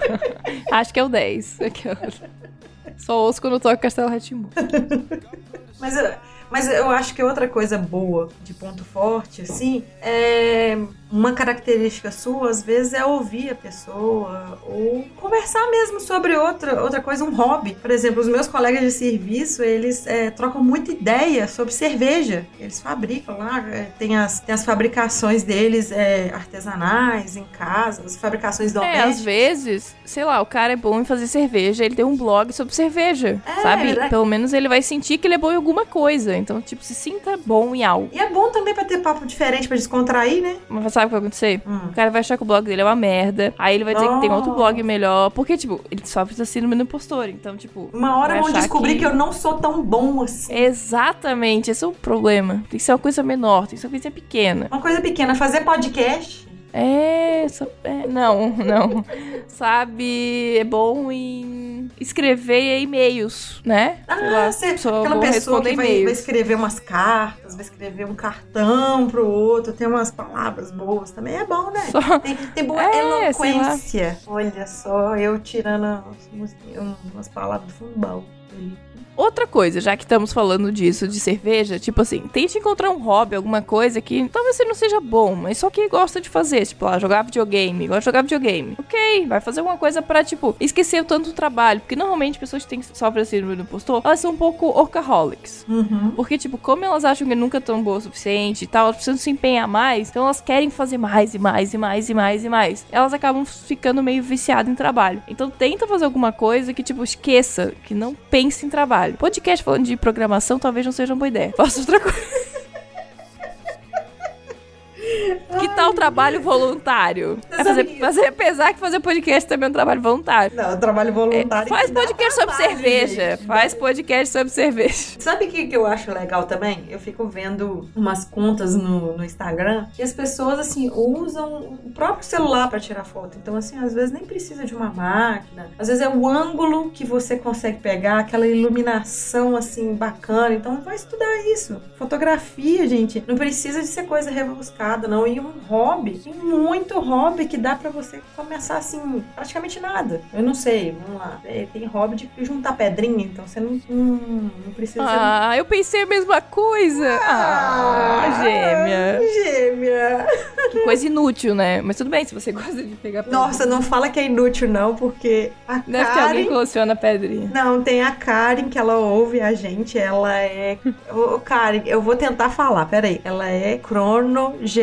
Acho que é o 10. Aquela. Só ouço quando toca Castelo Ratimbu. Mas, mas eu acho que outra coisa boa de ponto forte, assim, é uma característica sua, às vezes, é ouvir a pessoa ou conversar mesmo sobre outra, outra coisa, um hobby. Por exemplo, os meus colegas de serviço, eles é, trocam muita ideia sobre cerveja. Eles fabricam lá, é, tem, as, tem as fabricações deles é, artesanais em casa, as fabricações É, às domésticas. vezes, sei lá, o cara é bom em fazer cerveja, ele tem um blog sobre cerveja, É, sabe? né? Pelo menos ele vai sentir que ele é bom em alguma coisa. Então, tipo, se sinta bom em algo. E é bom também pra ter papo diferente, pra descontrair, né? Mas sabe o que vai acontecer? Hum. O cara vai achar que o blog dele é uma merda. Aí ele vai dizer que tem outro blog melhor. Porque, tipo, ele sofre da síndrome do impostor. Então, tipo. Uma hora vão descobrir que... eu não sou tão bom assim. Exatamente, esse é o problema. Tem que ser uma coisa menor, tem que ser uma coisa pequena. Uma coisa pequena, fazer podcast. É, é, não, não. Sabe, é bom em escrever e-mails, né? Sei lá, Ah, você, só aquela vou pessoa que vai, vai escrever umas cartas, vai escrever um cartão pro outro, tem umas palavras boas também, é bom, né? Só- Tem, tem boa É, eloquência. Olha só, eu tirando umas, umas palavras do fundo do baú. Outra coisa, já que estamos falando disso, de cerveja, tipo assim, tente encontrar um hobby, alguma coisa que talvez você não seja bom, mas só que gosta de fazer, tipo, lá, jogar videogame, gosta de jogar videogame. Ok, vai fazer alguma coisa pra, tipo, esquecer o tanto do trabalho, porque normalmente pessoas que têm sofrem síndrome do impostor, elas são um pouco workaholics. Uhum. Porque, tipo, como elas acham que nunca estão boas o suficiente e tal, elas precisam se empenhar mais, então elas querem fazer mais e mais e mais e mais e mais. Elas acabam ficando meio viciadas em trabalho. Então tenta fazer alguma coisa que, tipo, esqueça, que não pense em trabalho. Podcast falando de programação talvez não seja uma boa ideia. Faça outra coisa. Que tal trabalho voluntário? É fazer, fazer, apesar que fazer podcast também é um trabalho voluntário. Não, eu trabalho voluntário. Faz que dá podcast sobre trabalho, cerveja. gente. Faz podcast sobre cerveja. Sabe o que, que eu acho legal também? Eu fico vendo umas contas no, no Instagram que as pessoas, assim, usam o próprio celular pra tirar foto. Então, assim, às vezes nem precisa de uma máquina. Às vezes é o ângulo que você consegue pegar, aquela iluminação, assim, bacana. Então, vai estudar isso. Fotografia, gente, não precisa de ser coisa rebuscada, não. E um hobby, tem muito hobby que dá pra você começar, assim, praticamente nada. Eu não sei, vamos lá. É, Tem hobby de juntar pedrinha, então você não, não, não precisa... Ah, eu pensei a mesma coisa. Ah, gêmea. Gêmea. Que coisa inútil, né? Mas tudo bem, se você gosta de pegar pedra. Nossa, não fala que é inútil, não, porque a Deve ter alguém que Karen. coleciona pedrinha. Não, tem a Karen que ela ouve a gente. Ela é. Ô, Karen, eu vou tentar falar, peraí. Ela é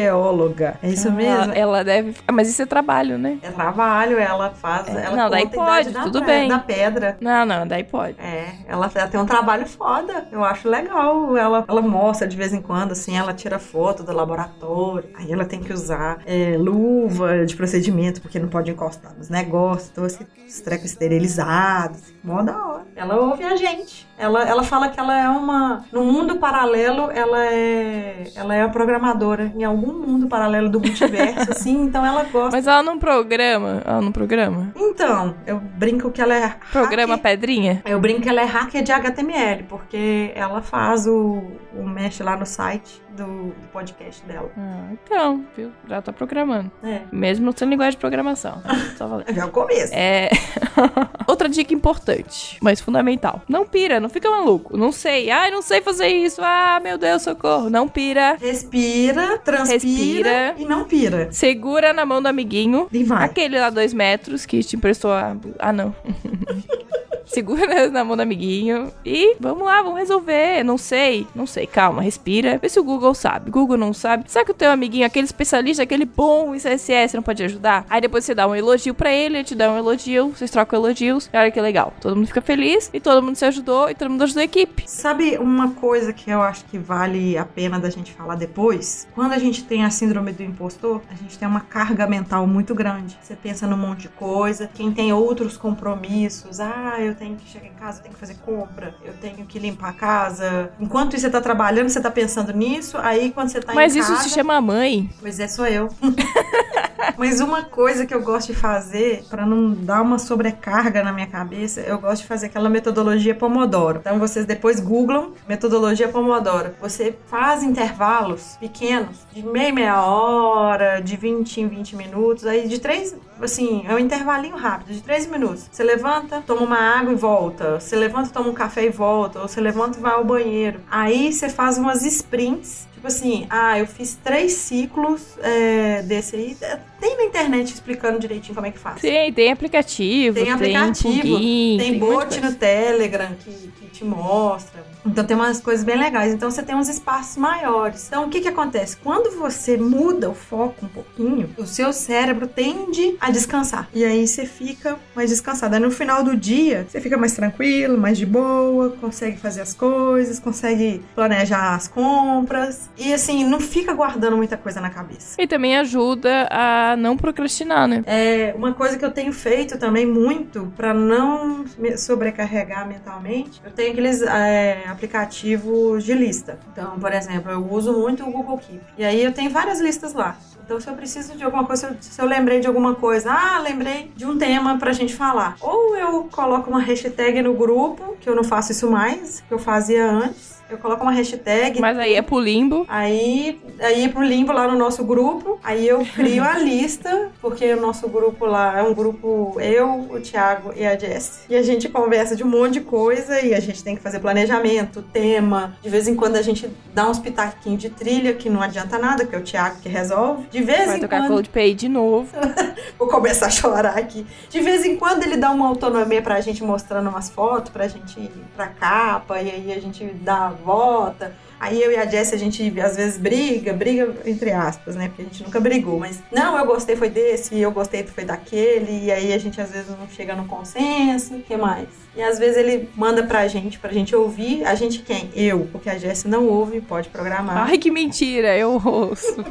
cronogeóloga. É isso mesmo? Ela, deve. Ah, mas isso é trabalho, né? É trabalho, ela faz. É, ela não, daí pode, da tudo bem. Da pedra. Não, não, daí pode. É, ela, ela tem um trabalho foda. Eu acho legal. Ela, ela mostra de vez em quando, assim, ela tira foto do laboratório. Aí ela tem que usar é, luva de procedimento, porque não pode encostar nos negócios. Então, esse, os trecos esterilizados. Mó da hora. Ela ouve a gente. Ela, ela fala que ela é uma. No mundo paralelo, ela é. Ela é a programadora. Em algum mundo paralelo do multiverso, assim. Então ela gosta. Mas ela não programa. Ela não programa. Então, eu brinco que ela é. Programa hacker- pedrinha? eu brinco que ela é hacker de HTML, porque ela faz o, o mexe lá no site do, do podcast dela. Ah, então, viu? Já tá programando. É. Mesmo sem linguagem de programação. Só valendo. É o começo. É. Outra dica importante, mas fundamental. Não pira, não fica maluco. Não sei. Ai, não sei fazer isso. Ah, meu Deus, socorro. Não pira. Respira, transpira Respira. e não pira. Segura na mão do amiguinho. E vai. Aquele lá, dois metros, que te emprestou a. Ah, não. Segura na mão do amiguinho e vamos lá, vamos resolver. Não sei, não sei, calma, respira. Vê se o Google sabe. Google não sabe. Será que o teu amiguinho, aquele especialista, aquele bom CSS, não pode ajudar? Aí depois você dá um elogio pra ele, ele te dá um elogio, vocês trocam elogios. E olha que legal. Todo mundo fica feliz e todo mundo se ajudou e todo mundo ajudou a equipe. Sabe uma coisa que eu acho que vale a pena da gente falar depois? Quando a gente tem a síndrome do impostor, a gente tem uma carga mental muito grande. Você pensa num monte de coisa. Quem tem outros compromissos, ah, eu tenho que chegar em casa, eu tenho que fazer compra, eu tenho que limpar a casa. Enquanto você tá trabalhando, você tá pensando nisso. Aí quando você tá Mas em isso casa, se chama mãe. Pois é, sou eu. Mas uma coisa que eu gosto de fazer, pra não dar uma sobrecarga na minha cabeça, eu gosto de fazer aquela metodologia Pomodoro. Então vocês depois googlam metodologia Pomodoro. Você faz intervalos pequenos, de meia meia hora, de 20 em 20 minutos, aí de três, assim, é um intervalinho rápido, de 3 minutos. Você levanta, toma uma água e volta. Você levanta, toma um café e volta. Ou você levanta e vai ao banheiro. Aí você faz umas sprints Tipo assim, ah, eu fiz três ciclos é, desse aí. Tem na internet explicando direitinho como é que faz. Tem, tem aplicativo, Tem aplicativo, plugin, Tem um monte de bot no Telegram que, que te mostra. Então tem umas coisas bem legais. Então você tem uns espaços maiores. Então o que que acontece? Quando você muda o foco um pouquinho, o seu cérebro tende a descansar. E aí você fica mais descansado. Aí no final do dia, você fica mais tranquilo, mais de boa, consegue fazer as coisas, consegue planejar as compras. E assim, não fica guardando muita coisa na cabeça. E também ajuda a não procrastinar, né? É uma coisa que eu tenho feito também muito pra não me sobrecarregar mentalmente. Eu tenho aqueles é, aplicativos de lista. Então, por exemplo, eu uso muito o Google Keep. E aí eu tenho várias listas lá. Então, se eu preciso de alguma coisa, se eu, se eu lembrei de alguma coisa, ah, lembrei de um tema pra gente falar. Ou eu coloco uma hashtag no grupo, que eu não faço isso mais, que eu fazia antes. Eu coloco uma hashtag. Mas aí é pro limbo. Aí, aí pro limbo lá no nosso grupo. Aí eu crio a lista, porque o nosso grupo lá é um grupo eu, o Thiago e a Jess. E a gente conversa de um monte de coisa e a gente tem que fazer planejamento, tema. De vez em quando a gente dá uns pitaquinhos de trilha que não adianta nada, que é o Thiago que resolve. De vez Vai em tocar quando. Coldplay de novo. Vou começar a chorar aqui. De vez em quando ele dá uma autonomia pra gente mostrando umas fotos, pra gente ir pra capa, e aí a gente dá a volta. Aí eu e a Jessie, a gente às vezes briga, briga entre aspas, né? Porque a gente nunca brigou, mas não, eu gostei foi desse, eu gostei foi daquele, e aí a gente às vezes não chega num consenso, o que mais? E às vezes ele manda pra gente, pra gente ouvir, a gente quem? Eu, porque a Jessie não ouve, pode programar. Ai, que mentira, eu ouço.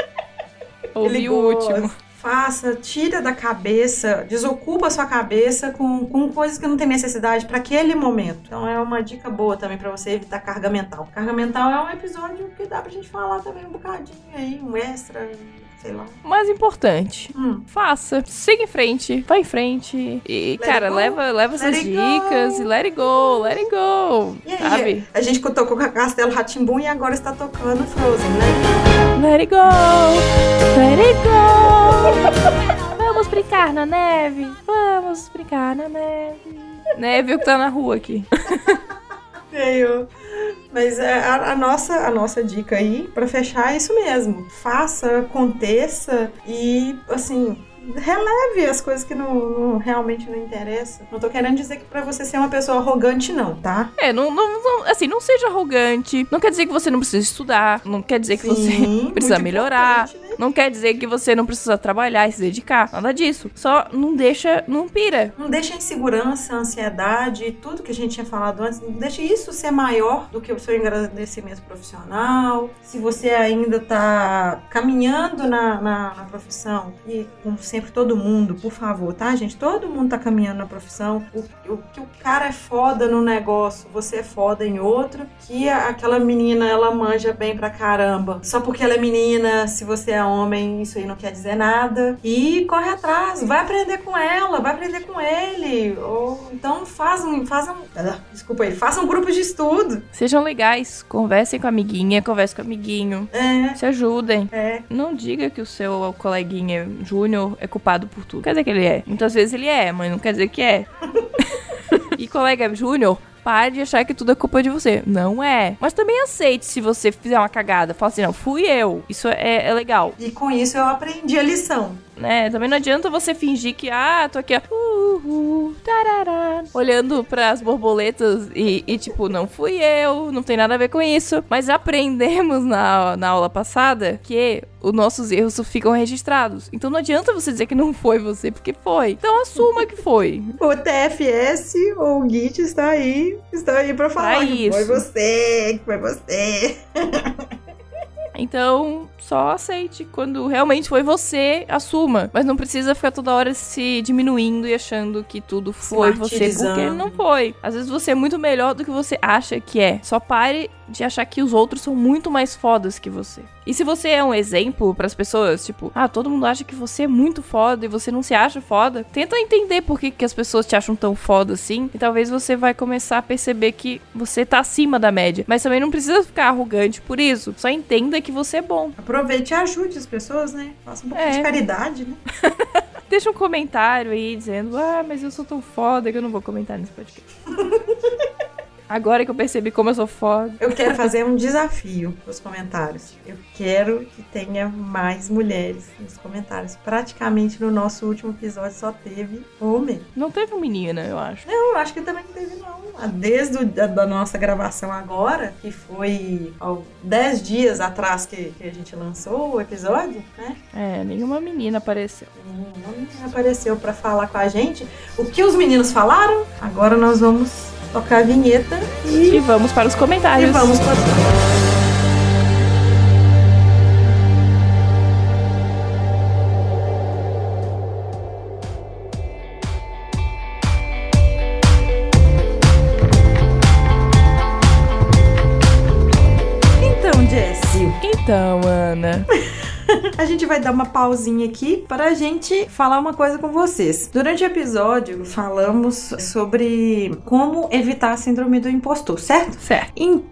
Ouvi o último. Faça, tira da cabeça, desocupa a sua cabeça com, com coisas que não tem necessidade para aquele momento. Então é uma dica boa também para você evitar carga mental. Carga mental é um episódio que dá pra gente falar também um bocadinho aí, um extra, sei lá. Mais importante, Hum. faça. Siga em frente, vai em frente. E, Let cara, leva, leva Let essas dicas go. e let it go, let it go. E aí, sabe? a gente tocou com Castelo Ratimbum e agora está tocando Frozen, né? Let it go, let it go. Vamos brincar na neve, vamos brincar na neve. Neve é o que tá na rua aqui. Veio. Mas é, a, a nossa, a nossa dica aí, pra fechar, é isso mesmo. Faça, aconteça e, assim, releve as coisas que não, não- realmente não interessam. Não tô querendo dizer que pra você ser uma pessoa arrogante, não, tá? É, não, não, não- assim, não seja arrogante. Não quer dizer que você não precisa estudar. Não quer dizer que Sim, você precisa melhorar. né? Não quer dizer que você não precisa trabalhar e se dedicar. Nada disso. Só não deixa, não pira. Não deixa a insegurança, a ansiedade, tudo que a gente tinha falado antes, não deixa isso ser maior do que o seu agradecimento profissional. Se você ainda tá caminhando na, na, na profissão, e como sempre todo mundo, por favor, tá, gente? Todo mundo tá caminhando na profissão. O, o que o cara é foda no negócio, você é foda em outro. Que a- aquela menina, ela manja bem pra caramba. Só porque ela é menina, se você é homem, isso aí não quer dizer nada. E corre atrás, vai aprender com ela, vai aprender com ele. Ou então faz um, faz um, desculpa aí, faça um grupo de estudo. Sejam legais. Conversem com a amiguinha, conversem com o amiguinho. É, Se ajudem. é. Não diga que o seu coleguinha júnior é culpado por tudo. Quer dizer que ele é. Muitas vezes ele é, mas não quer dizer que é. e colega júnior, pare de achar que tudo é culpa de você. Não é. Mas também aceite se você fizer uma cagada. Fala assim, não, fui eu. Isso é, é legal. E com isso eu aprendi a lição. né? Também não adianta você fingir que, ah, tô aqui, ó, uhul, tarará, olhando pras borboletas e, e, tipo, não fui eu, não tem nada a ver com isso. Mas aprendemos na, na aula passada que os nossos erros ficam registrados. Então não adianta você dizer que não foi você, porque foi. Então assuma que foi. O TFS ou o GIT está aí, está aí pra falar Pra que foi isso. você, que foi você. Então, só aceite. Quando realmente foi você, assuma. Mas não precisa ficar toda hora se diminuindo e achando que tudo foi você, porque não foi. Às vezes você é muito melhor do que você acha que é. Só pare de achar que os outros são muito mais fodas que você. E se você é um exemplo pras pessoas, tipo, ah, todo mundo acha que você é muito foda e você não se acha foda, tenta entender por que, que as pessoas te acham tão foda assim. E talvez você vai começar a perceber que você tá acima da média. Mas também não precisa ficar arrogante por isso. Só entenda que você é bom. Aproveite e ajude as pessoas, né? Faça um pouquinho É. de caridade, né? Deixa um comentário aí dizendo, ah, mas eu sou tão foda que eu não vou comentar nesse podcast. Agora que eu percebi como eu sou foda. Eu quero fazer um desafio nos comentários. Eu quero que tenha mais mulheres nos comentários. Praticamente no nosso último episódio só teve homem. Não teve menina, eu acho. Não, eu acho que também não teve, não. Ah, Desde o, da, da nossa gravação agora, que foi 10 dias atrás que, que a gente lançou o episódio, né? É, nenhuma menina apareceu. Nenhuma menina apareceu pra falar com a gente. O que os meninos falaram? Agora nós vamos tocar a vinheta E e, vamos para os e comentários. vamos para gente vai dar uma pausinha aqui para a gente falar uma coisa com vocês. Durante o episódio, falamos sobre como evitar a síndrome do impostor, certo? Certo. Então,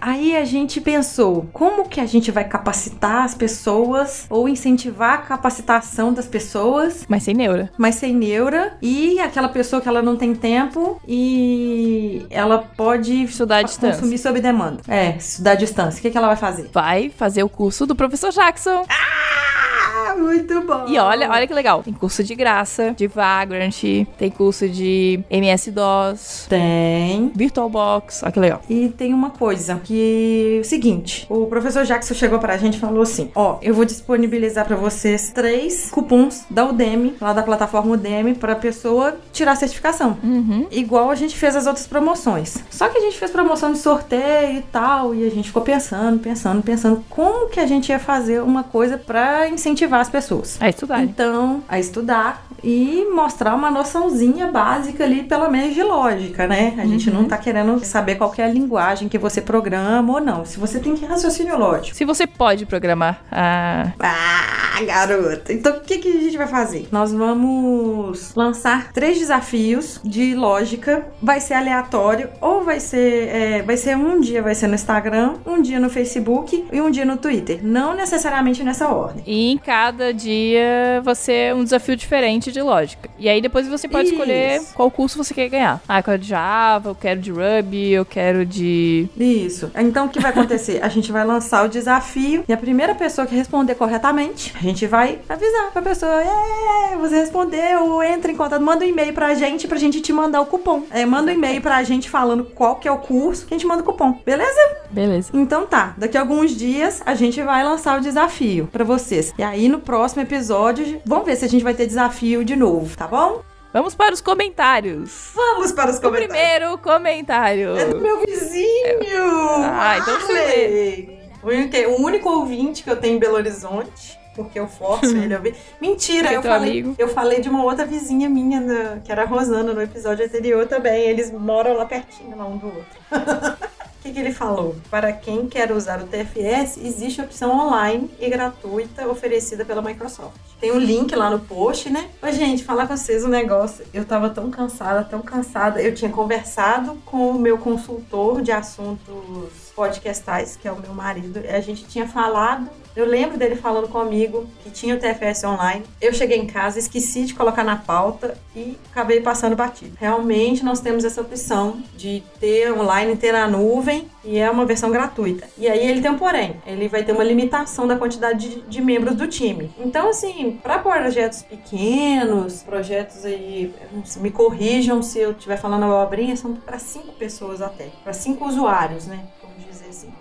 aí a gente pensou, como que a gente vai capacitar as pessoas ou incentivar a capacitação das pessoas, Mas sem neura. mas sem neura, e aquela pessoa que ela não tem tempo e ela pode Estudar à distância. consumir sob demanda. É, estudar à distância. O que, que ela vai fazer? Vai fazer o curso do professor Jackson. Ah, muito bom! E olha, olha que legal. Tem curso de graça, de Vagrant, tem curso de MS-DOS, Tem. VirtualBox. Olha que legal. E tem uma coisa que o seguinte, o professor Jackson chegou pra gente e falou assim: "Ó, eu vou disponibilizar pra vocês três cupons da Udemy, lá da plataforma Udemy, pra pessoa tirar a certificação. Uhum. Igual a gente fez as outras promoções. Só que a gente fez promoção de sorteio e tal, e a gente ficou pensando, pensando, pensando como que a gente ia fazer uma coisa pra incentivar as pessoas. A estudar. Então, a estudar e mostrar uma noçãozinha básica ali, pelo menos de lógica, né? A gente não tá querendo saber qual que é a linguagem que você programa ou não. Se você tem que raciocínio lógico. Se você pode programar. Ah, Ah, garota. Então, o que, que a gente vai fazer? Nós vamos lançar três desafios de lógica. Vai ser aleatório ou vai ser, é, vai ser um dia vai ser no Instagram, um dia no Facebook e um dia no Twitter. Não necessariamente nessa ordem. e em cada dia você um desafio diferente de lógica. E aí depois você pode Isso. escolher qual curso você quer ganhar. Ah, eu quero de Java, eu quero de Ruby, eu quero de. Isso. Então o que vai acontecer? A gente vai lançar o desafio e a primeira pessoa que responder corretamente, a gente vai avisar pra pessoa: é, você respondeu, entra em contato, manda um e-mail pra gente pra gente te mandar o cupom. É, manda um e-mail pra gente falando qual que é o curso que a gente manda o cupom, beleza? Beleza. Então tá, daqui a alguns dias a gente vai lançar o desafio pra vocês. E aí no próximo episódio, vamos ver se a gente vai ter desafio de novo, tá bom? Vamos para os comentários. Vamos para os O primeiro comentário. É do meu vizinho! Ah, então você Arley. O único, ouvinte que eu tenho em Belo Horizonte, porque eu forço ele a ouvir. Mentira, é eu falei, amigo. eu falei de uma outra vizinha minha, na- que era a Rosana, no episódio anterior também. Eles moram lá pertinho, lá um do outro. O que, que ele falou? Para quem quer usar o TFS, existe a opção online e gratuita oferecida pela Microsoft. Tem um link lá no post, né? Ô, gente, falar com vocês um negócio. Eu tava tão cansada, tão cansada. Eu tinha conversado com o meu consultor de assuntos podcastais, que é o meu marido. A gente tinha falado. Eu lembro dele falando comigo que tinha o TFS online. Eu cheguei em casa, esqueci de colocar na pauta e acabei passando batido. Realmente nós temos essa opção de ter online, ter na nuvem e é uma versão gratuita. E aí ele tem um porém, ele vai ter uma limitação da quantidade de, de membros do time. Então, assim, para projetos pequenos, projetos aí, me corrijam se eu estiver falando abobrinha, são para cinco pessoas até, para cinco usuários, né?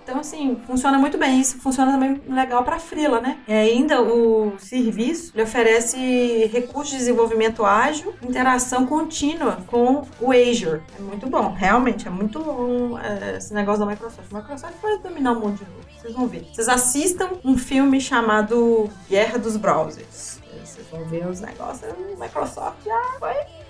Então, assim, funciona muito bem. Isso funciona também legal para freela, né? E ainda o serviço ele oferece recursos de desenvolvimento ágil, interação contínua com o Azure. É muito bom, realmente, é muito bom é, esse negócio da Microsoft. A Microsoft vai dominar o mundo de novo. Vocês vão ver. Vocês assistam um filme chamado Guerra dos Browsers. Vocês vão ver os negócios. Microsoft já foi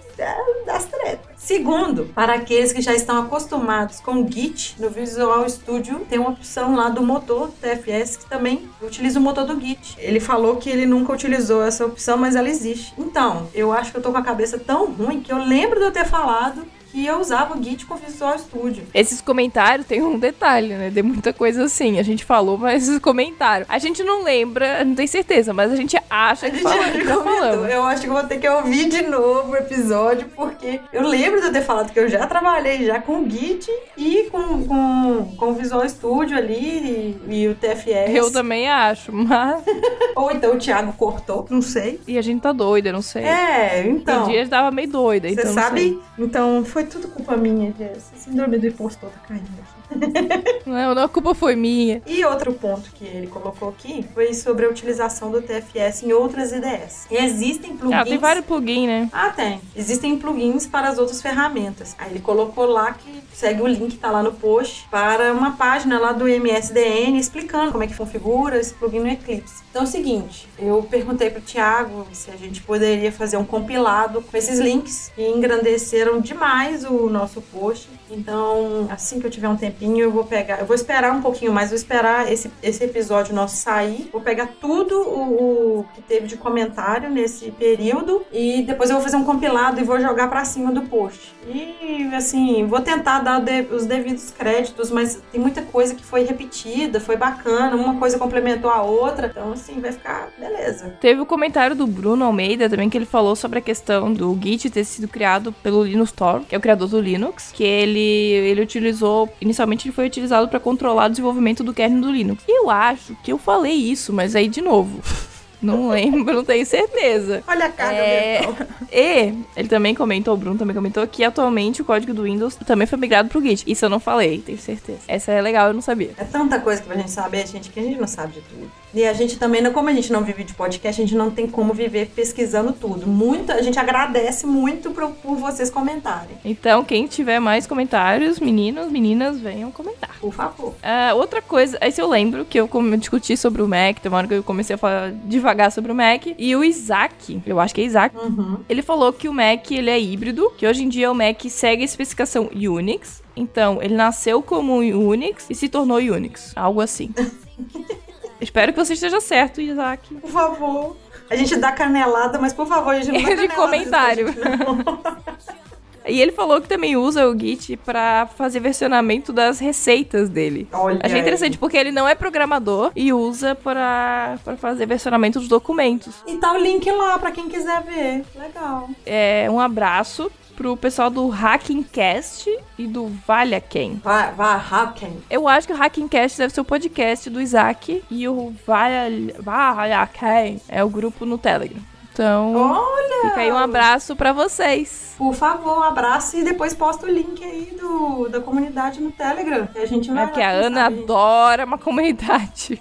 das tretas. Segundo, para aqueles que já estão acostumados com Git, no Visual Studio tem uma opção lá do motor TFS que também utiliza o motor do Git. Ele falou que ele nunca utilizou essa opção, mas ela existe. Então, eu acho que eu tô com a cabeça tão ruim que eu lembro de eu ter falado que eu usava o Git com Visual Studio. Esses comentários tem um detalhe, né? Tem muita coisa assim. A gente falou, mas esses comentários. A gente não lembra, não tem certeza, mas a gente acha que, fala, que tá falando. Eu acho que eu vou ter que ouvir de novo o episódio, porque eu lembro de eu ter falado que eu já trabalhei já com Git e com, com, com o Visual Studio ali e, e o TFS. Eu também acho, mas. Ou então o Thiago cortou, não sei. E a gente tá doida, não sei. É, Tem então. dias tava meio doida, Você então. não sabe? Então foi tudo culpa minha, Jess. Síndrome do impostor tá caindo aqui. Não, não, a culpa foi minha. E outro ponto que ele colocou aqui foi sobre a utilização do TFS em outras IDEs. E existem plugins. Ah, tem vários plugins, né? Ah, tem. Existem plugins para as outras ferramentas. Aí ele colocou lá que segue o link, tá lá no post, para uma página lá do MSDN explicando como é que configura esse plugin no Eclipse. Então é o seguinte, eu perguntei pro Thiago se a gente poderia fazer um compilado com esses links que engrandeceram demais o nosso post. Então, assim que eu tiver um tempinho eu vou pegar. Eu vou esperar um pouquinho mais, vou esperar esse, esse episódio nosso sair. Vou pegar tudo o, o que teve de comentário nesse período e depois eu vou fazer um compilado e vou jogar pra cima do post. E assim, vou tentar dar o os devidos créditos, mas tem muita coisa que foi repetida, foi bacana, uma coisa complementou a outra. Então, assim, vai ficar beleza. Teve o comentário do Bruno Almeida também, que ele falou sobre a questão do Git ter sido criado pelo Linus Torvalds, que é o criador do Linux, que ele, ele utilizou, inicialmente ele foi utilizado para controlar o desenvolvimento do kernel do Linux. Eu acho que eu falei isso, mas aí de novo. Não lembro, não tenho certeza. Olha a cara É, mental. E ele também comentou, o Bruno também comentou, que atualmente o código do Windows também foi migrado pro Git. Isso eu não falei, tenho certeza. Essa é legal, eu não sabia. É tanta coisa pra gente saber, gente, que a gente não sabe de tudo. E a gente também, como a gente não vive de podcast, a gente não tem como viver pesquisando tudo. Muito, a gente agradece muito por, por vocês comentarem. Então, quem tiver mais comentários, meninos, meninas, venham comentar. Por favor. Ah, outra coisa, esse eu lembro que eu discuti sobre o Mac, tem uma hora que eu comecei a falar devagar sobre o Mac, e o Isaac, eu acho que é Isaac, Uhum. ele falou que o Mac ele é híbrido, que hoje em dia o Mac segue a especificação Unix, então ele nasceu como Unix e se tornou Unix, algo assim. Espero que você esteja certo, Isaac. Por favor. A gente dá canelada, mas por favor, a gente não dá De canelada comentário. E ele falou que também usa o Git pra fazer versionamento das receitas dele. Olha Achei aí. interessante porque ele não é programador e usa pra fazer versionamento dos documentos. E tá o link lá pra quem quiser ver. Legal. É, um abraço pro pessoal do Hackingcast e do Valhaken. Vai, vai, Hacken. Eu acho que o Hackingcast deve ser o podcast do Isaac e o Valha- Valhaken é o grupo no Telegram. Então, Olha! fica aí um abraço pra vocês. Por favor, um abraço e depois posta o link aí do, da comunidade no Telegram. Que a gente vai É porque a Ana sabe, adora uma comunidade.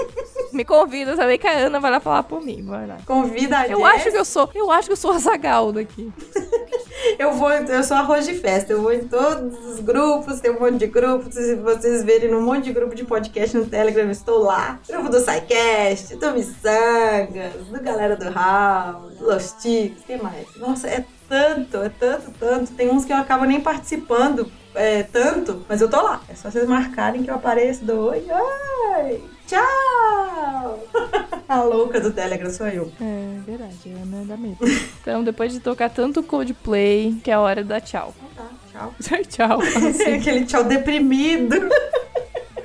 Me convida também que a Ana vai lá falar por mim. Vai lá. Convida a Eu Jess. acho que eu sou, eu acho que eu sou a Zagal daqui. Eu vou, eu sou arroz de festa, eu vou em todos os grupos, tem um monte de grupos, se vocês verem um monte de grupo de podcast no Telegram, eu estou lá. Grupo do SciCast, do Missangas, do Galera do Hall, do Los Tics, quem mais? Nossa, é tanto, é tanto, tanto. Tem uns que eu acabo nem participando é, tanto, mas eu tô lá. É só vocês marcarem que eu apareço, dou oi, oi, tchau. A louca do Telegram sou eu. É verdade, a Ana dá medo. Então, depois de tocar tanto Coldplay, que é a hora dar tchau. Tá, tchau. tchau. Assim, Aquele tchau deprimido.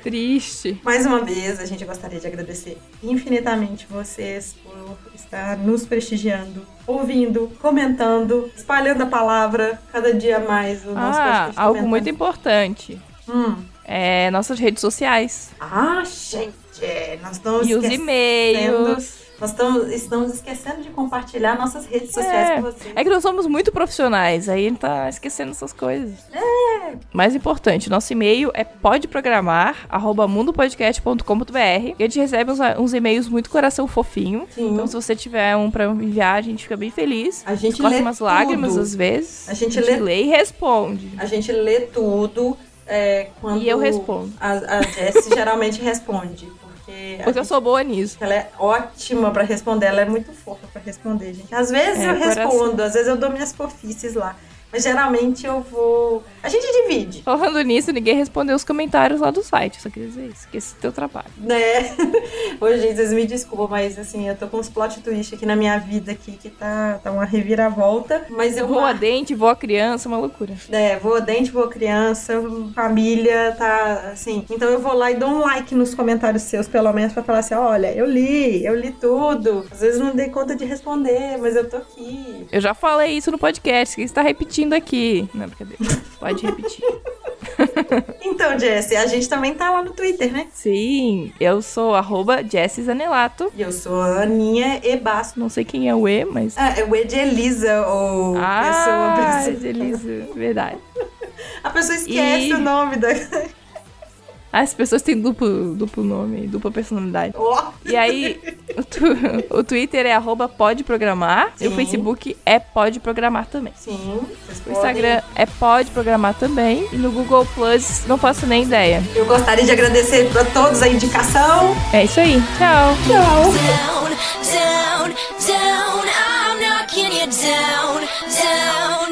triste. Mais uma vez, a gente gostaria de agradecer infinitamente vocês por estar nos prestigiando, ouvindo, comentando, espalhando a palavra cada dia mais. O nosso Ah, algo comentando. muito importante. Hum. É nossas redes sociais. Ah, gente, nós estamos E os e-mails. Nós estamos, estamos esquecendo de compartilhar nossas redes sociais É, com vocês. é que nós somos muito profissionais, aí a gente tá esquecendo essas coisas. É. Mais importante, nosso e-mail é podprogramar@mundopodcast.com.br. E a gente recebe uns, uns e-mails muito coração fofinho. Sim. Então, se você tiver um pra enviar, a gente fica bem feliz. A gente lê umas lágrimas tudo. às vezes. A gente lê- lê e responde. A gente lê tudo. é, quando E eu respondo. A, a Jess geralmente responde. Porque, Porque eu sou boa nisso. Ela é ótima pra responder, ela é muito fofa pra responder, gente. Às vezes É, eu coração. respondo, às vezes eu dou minhas fofices lá. Mas geralmente eu vou. A gente divide, Falando nisso, ninguém respondeu os comentários lá do site. Só queria dizer isso, o teu trabalho. né? Ô, gente, vocês me desculpam, mas assim, eu tô com uns plot twist aqui na minha vida aqui que tá, tá uma reviravolta. Mas eu vou. Voa dente, voa criança, uma loucura. É, vou dente, vou criança, família, tá assim. Então eu vou lá e dou um like nos comentários seus, pelo menos, pra falar assim: olha, eu li, eu li tudo. Às vezes não dei conta de responder, mas eu tô aqui. Eu já falei isso no podcast, que você tá repetindo aqui. Não, brincadeira. Pode repetir. Então, Jessie, a gente também tá lá no Twitter, né? Sim, eu sou arroba Zanelato. E eu sou a Aninha Ebasso. Não sei quem é o E, mas. Ah, é o E de Elisa, ou Ah, pessoa, pessoa. Elisa, verdade. A pessoa esquece E- o nome da. As pessoas têm duplo, duplo nome, dupla personalidade. Ó, E aí, o, tu- o Twitter é arroba pode programar. E o. Facebook é pode programar também. Sim, O podem- Instagram é pode programar também. E no Google Plus, não faço nem ideia. Eu gostaria de agradecer a todos a indicação. É isso aí. Tchau. Tchau. down, down, down. I'm knocking you down, down.